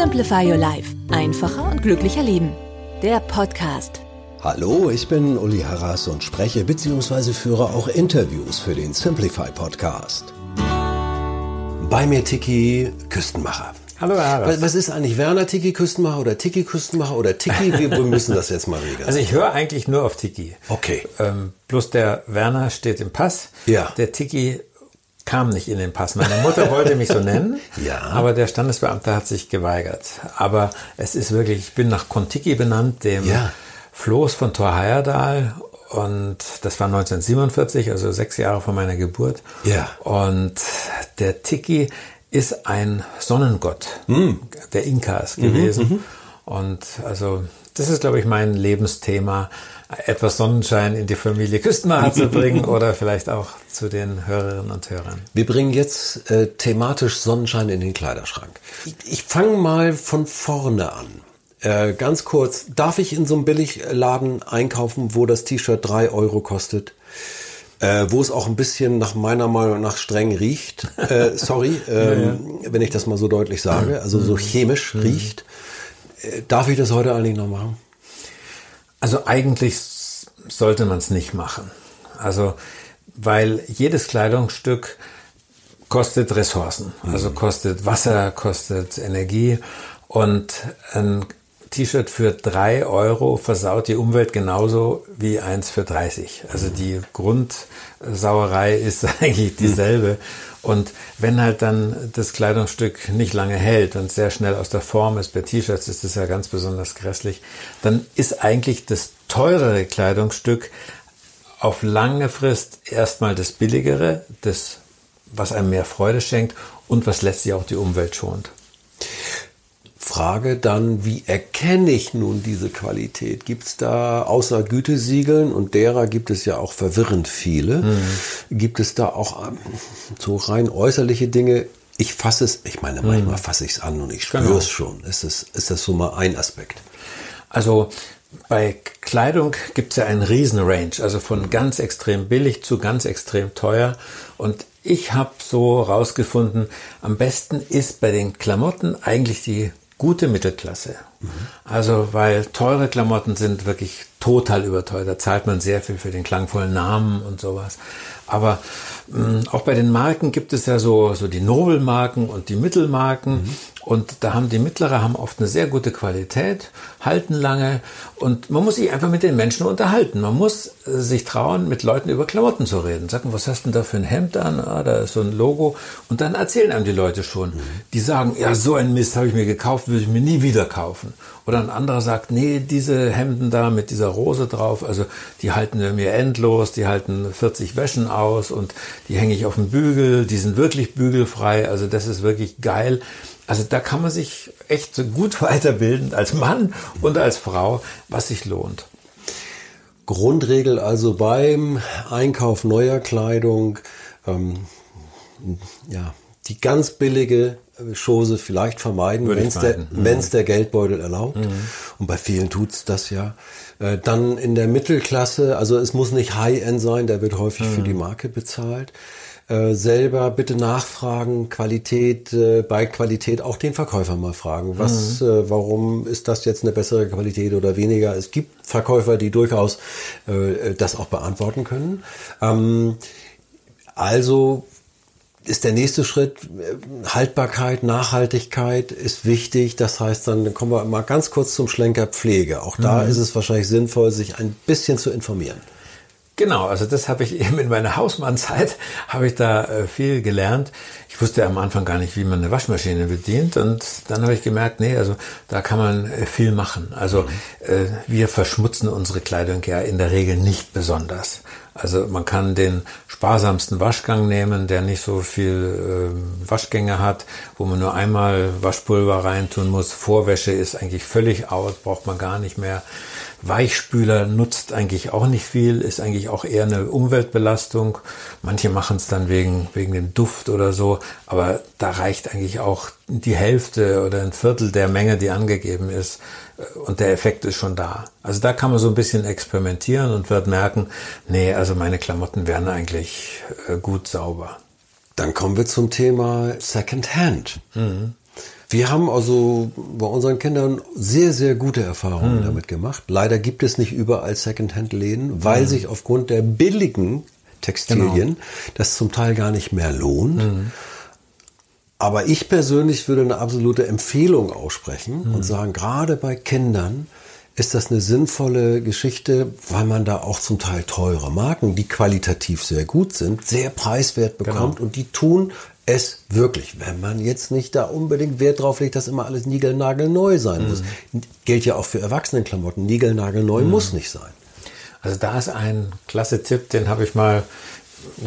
Simplify Your Life. Einfacher und glücklicher Leben. Der Podcast. Hallo, ich bin Uli Harras und spreche bzw. führe auch Interviews für den Simplify Podcast. Bei mir Tiki Küstenmacher. Hallo Herr Harras. Was ist eigentlich Werner Tiki Küstenmacher oder Tiki Küstenmacher oder Tiki? Wir müssen das jetzt mal regeln. Also ich höre eigentlich nur auf Tiki. Okay. Ähm, bloß der Werner steht im Pass. Ja. Der Tiki kam nicht in den Pass. Meine Mutter wollte mich so nennen, Ja. aber der Standesbeamte hat sich geweigert. Aber es ist wirklich, ich bin nach Kontiki benannt, dem Ja. Floß von Thor Heyerdahl. Und das war 1947, also sechs Jahre vor meiner Geburt. Ja. Und der Tiki ist ein Sonnengott Hm. der Inkas Mhm, gewesen. Und also das ist, glaube ich, mein Lebensthema, etwas Sonnenschein in die Familie Küstenmacher zu bringen oder vielleicht auch zu den Hörerinnen und Hörern. Wir bringen jetzt äh, thematisch Sonnenschein in den Kleiderschrank. Ich, ich fange mal von vorne an. Äh, ganz kurz, darf ich in so einem Billigladen einkaufen, wo das T-Shirt drei Euro kostet? Äh, wo es auch ein bisschen nach meiner Meinung nach streng riecht. Äh, sorry, ähm, wenn ich das mal so deutlich sage. Also so chemisch riecht. Äh, darf ich das heute eigentlich noch machen? Also eigentlich sollte man es nicht machen. Also weil jedes Kleidungsstück kostet Ressourcen, also kostet Wasser, kostet Energie und ein T-Shirt für drei Euro versaut die Umwelt genauso wie eins für 30. Also die Grundsauerei ist eigentlich dieselbe. Und wenn halt dann das Kleidungsstück nicht lange hält und sehr schnell aus der Form ist, bei T-Shirts ist das ja ganz besonders grässlich, dann ist eigentlich das teurere Kleidungsstück auf lange Frist erstmal das billigere, das, was einem mehr Freude schenkt und was letztlich auch die Umwelt schont. Frage dann, wie erkenne ich nun diese Qualität? Gibt es da außer Gütesiegeln und derer gibt es ja auch verwirrend viele, gibt es da auch ähm, so rein äußerliche Dinge? Ich fasse es, ich meine, manchmal fasse ich es an und ich spüre Genau. es schon. Ist das, ist das so mal ein Aspekt? Also bei Kleidung gibt es ja einen riesen Range, also von ganz extrem billig zu ganz extrem teuer. Und ich habe so rausgefunden, am besten ist bei den Klamotten eigentlich die gute Mittelklasse. Also weil teure Klamotten sind wirklich total überteuert. Da zahlt man sehr viel für den klangvollen Namen und sowas. Aber mh, auch bei den Marken gibt es ja so, so die Nobelmarken und die Mittelmarken. Und da haben die mittlere haben oft eine sehr gute Qualität, halten lange und man muss sich einfach mit den Menschen unterhalten. Man muss äh, sich trauen, mit Leuten über Klamotten zu reden. Sagen, was hast du denn da für ein Hemd an? Ah, da ist so ein Logo. Und dann erzählen einem die Leute schon. Die sagen, ja, so ein Mist habe ich mir gekauft, würde ich mir nie wieder kaufen. Oder ein anderer sagt, nee, diese Hemden da mit dieser Rose drauf, also die halten mir endlos, die halten 40 Wäschen aus und die hänge ich auf dem Bügel, die sind wirklich bügelfrei, also das ist wirklich geil. Also da kann man sich echt so gut weiterbilden als Mann und als Frau, was sich lohnt. Grundregel also beim Einkauf neuer Kleidung, ähm, ja, die ganz billige äh, Chose vielleicht vermeiden, wenn es der. Mhm. der Geldbeutel erlaubt. Und bei vielen tut's das ja. Äh, Dann in der Mittelklasse, also es muss nicht High-End sein, der wird häufig für Mhm. die Marke bezahlt. Äh, selber bitte nachfragen, Qualität, äh, bei Qualität auch den Verkäufer mal fragen. Was, Mhm. äh, warum ist das jetzt eine bessere Qualität oder weniger? Es gibt Verkäufer, die durchaus äh, das auch beantworten können. Ähm, also ist der nächste Schritt Haltbarkeit, Nachhaltigkeit ist wichtig. Das heißt, dann kommen wir mal ganz kurz zum Schlenker Pflege. Auch da ist es wahrscheinlich sinnvoll, sich ein bisschen zu informieren. Genau, also das habe ich eben in meiner Hausmannzeit, habe ich da äh, viel gelernt. Ich wusste am Anfang gar nicht, wie man eine Waschmaschine bedient und dann habe ich gemerkt, nee, also da kann man äh, viel machen. Also äh, wir verschmutzen unsere Kleidung ja in der Regel nicht besonders. Also man kann den sparsamsten Waschgang nehmen, der nicht so viel äh, Waschgänge hat, wo man nur einmal Waschpulver reintun muss. Vorwäsche ist eigentlich völlig out, braucht man gar nicht mehr. Weichspüler nutzt eigentlich auch nicht viel, ist eigentlich auch eher eine Umweltbelastung. Manche machen es dann wegen, wegen dem Duft oder so, aber da reicht eigentlich auch die Hälfte oder ein Viertel der Menge, die angegeben ist. Und der Effekt ist schon da. Also da kann man so ein bisschen experimentieren und wird merken, nee, also meine Klamotten werden eigentlich äh, gut sauber. Dann kommen wir zum Thema Secondhand. Mhm. Wir haben also bei unseren Kindern sehr, sehr gute Erfahrungen mhm. damit gemacht. Leider gibt es nicht überall Secondhand-Läden, weil mhm. sich aufgrund der billigen Textilien genau. das zum Teil gar nicht mehr lohnt. Mhm. Aber ich persönlich würde eine absolute Empfehlung aussprechen und sagen, gerade bei Kindern ist das eine sinnvolle Geschichte, weil man da auch zum Teil teure Marken, die qualitativ sehr gut sind, sehr preiswert bekommt genau. und die tun es wirklich, wenn man jetzt nicht da unbedingt Wert drauf legt, dass immer alles niegelnagelneu sein mhm. muss. Gilt ja auch für Erwachsenenklamotten. Niegelnagelneu mhm. muss nicht sein. Also da ist ein klasse Tipp, den habe ich mal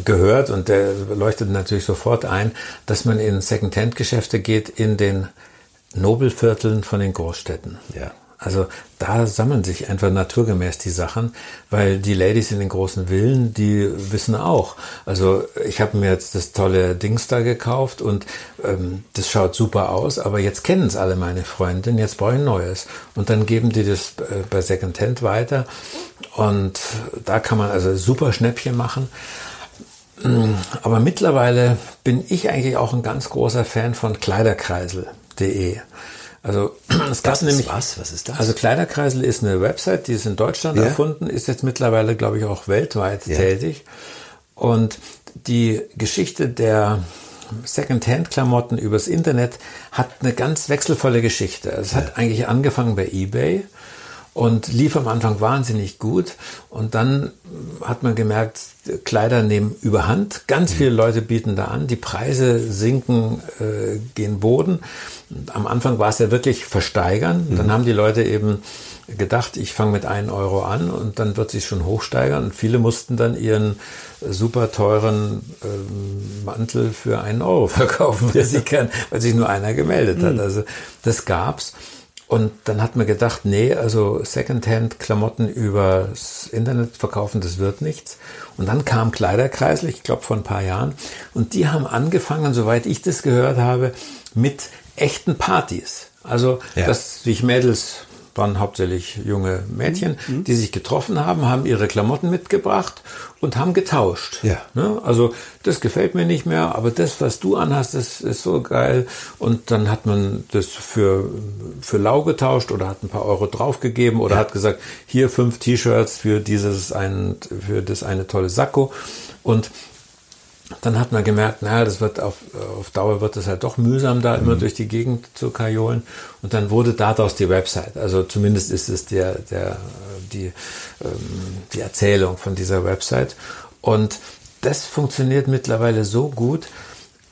gehört und der leuchtet natürlich sofort ein, dass man in Secondhand-Geschäfte geht in den Nobelvierteln von den Großstädten. Ja. Also da sammeln sich einfach naturgemäß die Sachen, weil die Ladies in den großen Villen, die wissen auch. Also ich habe mir jetzt das tolle Dings da gekauft und ähm, das schaut super aus, aber jetzt kennen es alle meine Freundinnen, jetzt brauche ich ein neues. Und dann geben die das äh, bei Secondhand weiter und da kann man also super Schnäppchen machen. Aber mittlerweile bin ich eigentlich auch ein ganz großer Fan von Kleiderkreisel.de. Also es gab nämlich was? Was ist das? Also Kleiderkreisel ist eine Website, die ist in Deutschland ja. erfunden, ist jetzt mittlerweile, glaube ich, auch weltweit ja. tätig. Und die Geschichte der Secondhand-Klamotten übers Internet hat eine ganz wechselvolle Geschichte. Es ja. hat eigentlich angefangen bei eBay und lief am Anfang wahnsinnig gut. Und dann hat man gemerkt, Kleider nehmen überhand. Ganz viele Leute bieten da an. Die Preise sinken, äh, gehen Boden. Und am Anfang war es ja wirklich versteigern. Mhm. Dann haben die Leute eben gedacht, ich fange mit 1 Euro an und dann wird sich schon hochsteigern. Und viele mussten dann ihren super teuren ähm, Mantel für einen Euro verkaufen, weil, sie kann, weil sich nur einer gemeldet hat. Mhm. Also das gab's. Und dann hat man gedacht, nee, also Secondhand-Klamotten übers Internet verkaufen, das wird nichts. Und dann kam Kleiderkreisel, ich glaube vor ein paar Jahren, und die haben angefangen, soweit ich das gehört habe, mit echten Partys. Also, ja. dass sich Mädels waren hauptsächlich junge Mädchen, mhm. die sich getroffen haben, haben ihre Klamotten mitgebracht und haben getauscht. Ja. Ne? Also das gefällt mir nicht mehr, aber das, was du anhast, das ist so geil. Und dann hat man das für, für lau getauscht oder hat ein paar Euro draufgegeben oder ja. hat gesagt, hier fünf T-Shirts für dieses ein, für das eine tolle Sakko. Und dann hat man gemerkt, naja, das wird auf, auf Dauer wird es halt doch mühsam, da mhm. immer durch die Gegend zu kajolen. Und dann wurde daraus die Website. Also zumindest ist es der, der, die, ähm, die Erzählung von dieser Website. Und das funktioniert mittlerweile so gut,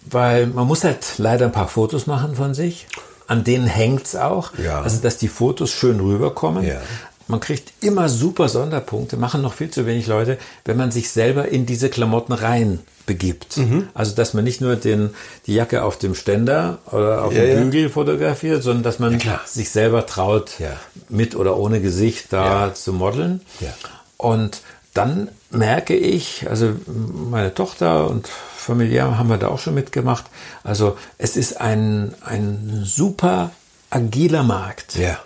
weil man muss halt leider ein paar Fotos machen von sich. An denen hängt's auch. Ja. Also, dass die Fotos schön rüberkommen. Ja. Man kriegt immer super Sonderpunkte, machen noch viel zu wenig Leute, wenn man sich selber in diese Klamotten rein begibt. Mhm. Also, dass man nicht nur den, die Jacke auf dem Ständer oder auf ja, dem Bügel ja. fotografiert, sondern dass man ja, sich selber traut, mit oder ohne Gesicht da zu modeln. Und dann merke ich, also meine Tochter und familiär haben wir da auch schon mitgemacht. Also es ist ein, ein super agiler Markt. Ja.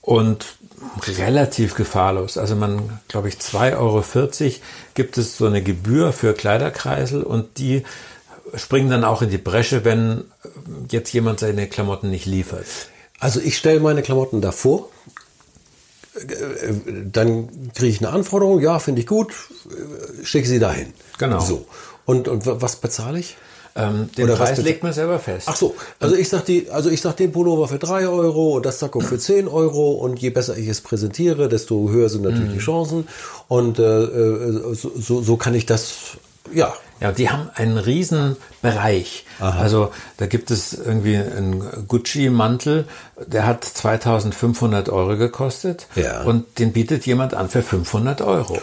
Und relativ gefahrlos. Also man, glaube ich, 2,40 Euro gibt es so eine Gebühr für Kleiderkreisel und die springen dann auch in die Bresche, wenn jetzt jemand seine Klamotten nicht liefert. Also ich stelle meine Klamotten davor, dann kriege ich eine Anforderung, ja, finde ich gut, schicke sie dahin. Genau. So. Und, und was bezahle ich? Ähm, den Oder Preis legt man selber fest. Ach so, also ich sag die, also ich sag den Pullover für drei Euro und das Sakko für zehn Euro und je besser ich es präsentiere, desto höher sind natürlich mhm. die Chancen und äh, äh so, so kann ich das, ja. Ja, die haben einen riesen Bereich. Aha. Also da gibt es irgendwie einen Gucci-Mantel, der hat 2500 Euro gekostet ja. und den bietet jemand an für 500 Euro.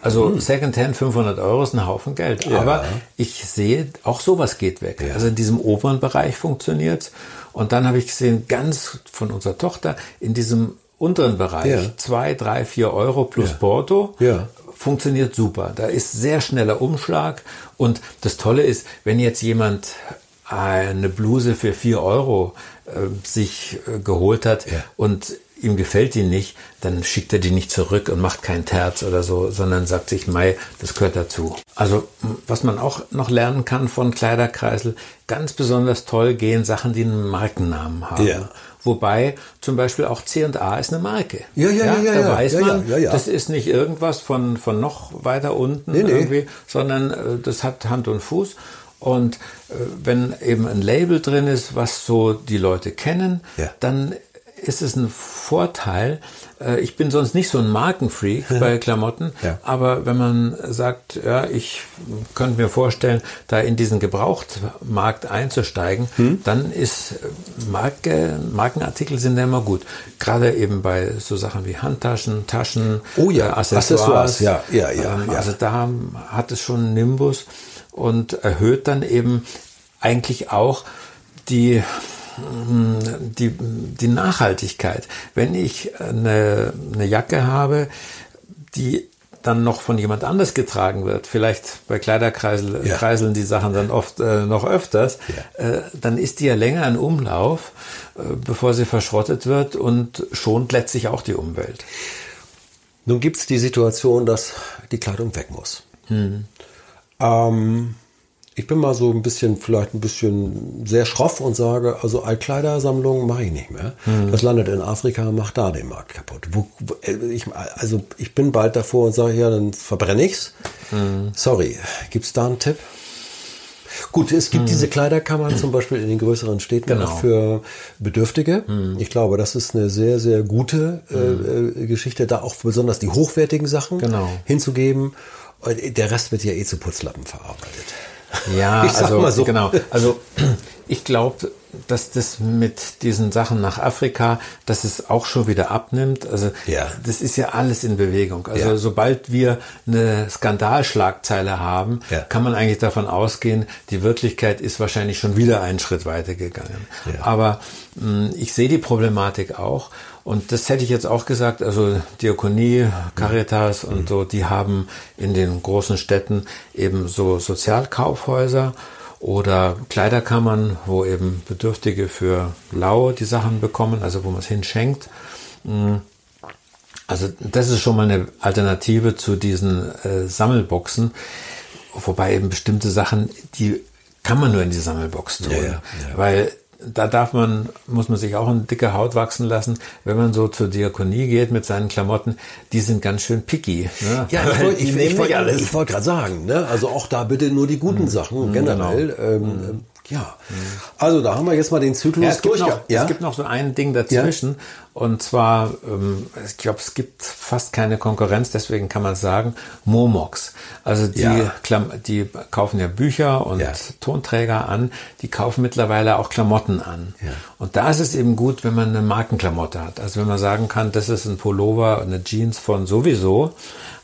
Also mhm. Secondhand 500 Euro ist ein Haufen Geld. Ja. Aber ich sehe, auch sowas geht weg. Ja. Also in diesem oberen Bereich funktioniert Und dann habe ich gesehen, ganz von unserer Tochter, in diesem unteren Bereich, ja. zwei, drei, vier Euro plus ja. Porto, ja. funktioniert super. Da ist sehr schneller Umschlag. Und das Tolle ist, wenn jetzt jemand eine Bluse für vier Euro äh, sich äh, geholt hat und ihm gefällt die nicht, dann schickt er die nicht zurück und macht kein Terz oder so, sondern sagt sich, Mai, das gehört dazu. Also, was man auch noch lernen kann von Kleiderkreisel, ganz besonders toll gehen Sachen, die einen Markennamen haben. Ja. Wobei zum Beispiel auch C&A ist eine Marke. Ja, ja, ja. ja da ja, weiß ja, man, das ist nicht irgendwas von, von noch weiter unten nee, nee. irgendwie, sondern äh, das hat Hand und Fuß. Und äh, wenn eben ein Label drin ist, was so die Leute kennen, dann ist es ein Vorteil. Äh, ich bin sonst nicht so ein Markenfreak bei Klamotten, ja. aber wenn man sagt, ja, ich könnte mir vorstellen, da in diesen Gebrauchtmarkt einzusteigen, hm? dann ist Marke, Markenartikel sind ja immer gut. Gerade eben bei so Sachen wie Handtaschen, Taschen, oh ja, äh, Accessoires. Accessoires. Ja, ja, ja, ähm, ja. Also da hat es schon Nimbus und erhöht dann eben eigentlich auch die die, die Nachhaltigkeit. Wenn ich eine, eine Jacke habe, die dann noch von jemand anders getragen wird, vielleicht bei Kleiderkreiseln ja. Kreiseln die Sachen dann oft äh, noch öfters, ja. äh, dann ist die ja länger in Umlauf, äh, bevor sie verschrottet wird und schont letztlich auch die Umwelt. Nun gibt es die Situation, dass die Kleidung weg muss. Hm. Ähm, ich bin mal so ein bisschen, vielleicht ein bisschen sehr schroff und sage, also Altkleidersammlungen mache ich nicht mehr. Mhm. Das landet in Afrika, macht da den Markt kaputt. Wo, wo, äh, ich, also ich bin bald davor und sage, ja, dann verbrenne ich's. Mhm. Sorry, gibt's da einen Tipp? Gut, es gibt mhm. diese Kleiderkammern zum Beispiel in den größeren Städten genau. für Bedürftige. Mhm. Ich glaube, das ist eine sehr, sehr gute äh, mhm. äh, Geschichte, da auch besonders die hochwertigen Sachen genau. hinzugeben. Der Rest wird ja eh zu Putzlappen verarbeitet. Ja, ich also so. genau. Also ich glaube, dass das mit diesen Sachen nach Afrika, dass es auch schon wieder abnimmt. Also ja. das ist ja alles in Bewegung. Also ja. sobald wir eine Skandalschlagzeile haben, ja. kann man eigentlich davon ausgehen, die Wirklichkeit ist wahrscheinlich schon wieder einen Schritt weiter gegangen. Aber mh, ich sehe die Problematik auch. Und das hätte ich jetzt auch gesagt, also Diakonie, Caritas mhm. und so, die haben in den großen Städten eben so Sozialkaufhäuser oder Kleiderkammern, wo eben Bedürftige für lau die Sachen bekommen, also wo man es hinschenkt. Mm. Also das ist schon mal eine Alternative zu diesen äh, Sammelboxen, wobei eben bestimmte Sachen, die kann man nur in die Sammelbox tun, ja, ja, ja. weil da darf man, muss man sich auch eine dicke Haut wachsen lassen, wenn man so zur Diakonie geht mit seinen Klamotten, die sind ganz schön picky. Ne? Ja, ich wollte ich, ich, wollt, wollt gerade sagen, ne? also auch da bitte nur die guten mhm. Sachen mhm, generell. Genau. Ähm, mhm. Ja, also da haben wir jetzt mal den Zyklus ja, es durch. Gibt noch, ja? Es gibt noch so ein Ding dazwischen. Ja? Und zwar, ähm, ich glaube, es gibt fast keine Konkurrenz, deswegen kann man sagen, Momox. Also die, ja. die kaufen ja Bücher und. Tonträger an, die kaufen mittlerweile auch Klamotten an. Und da ist es eben gut, wenn man eine Markenklamotte hat. Also wenn man sagen kann, das ist ein Pullover, eine Jeans von sowieso,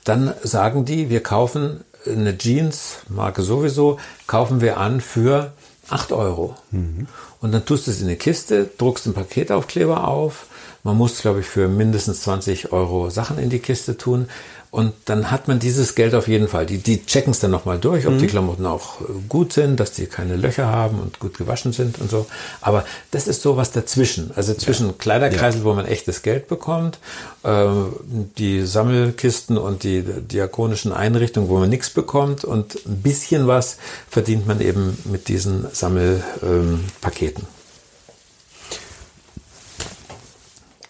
dann sagen die, wir kaufen eine Jeans, Marke sowieso, kaufen wir an für 8 Euro. Mhm. Und dann tust du es in eine Kiste, druckst einen Paketaufkleber auf. Man muss, glaube ich, für mindestens 20 Euro Sachen in die Kiste tun. Und dann hat man dieses Geld auf jeden Fall. Die, die checken es dann nochmal durch, ob mhm. die Klamotten auch äh, gut sind, dass die keine Löcher haben und gut gewaschen sind und so. Aber das ist so was dazwischen. Also zwischen ja. Kleiderkreisel, ja. wo man echtes Geld bekommt, äh, die Sammelkisten und die diakonischen Einrichtungen, wo man nichts bekommt und ein bisschen was verdient man eben mit diesen Sammelpaketen. Ähm,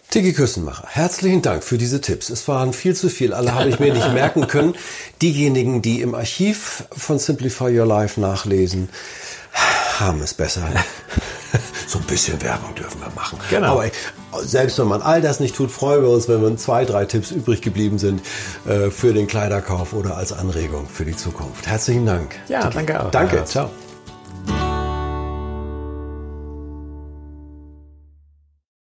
Tiki Küssenmacher, herzlichen Dank für diese Tipps. Es waren viel zu viel, alle habe ich mir nicht merken können. Diejenigen, die im Archiv von Simplify Your Life nachlesen, haben es besser. So ein bisschen Werbung dürfen wir machen. Genau. Aber selbst wenn man all das nicht tut, freuen wir uns, wenn wir zwei, drei Tipps übrig geblieben sind äh, für den Kleiderkauf oder als Anregung für die Zukunft. Herzlichen Dank. Ja, danke auch. Danke. Ciao.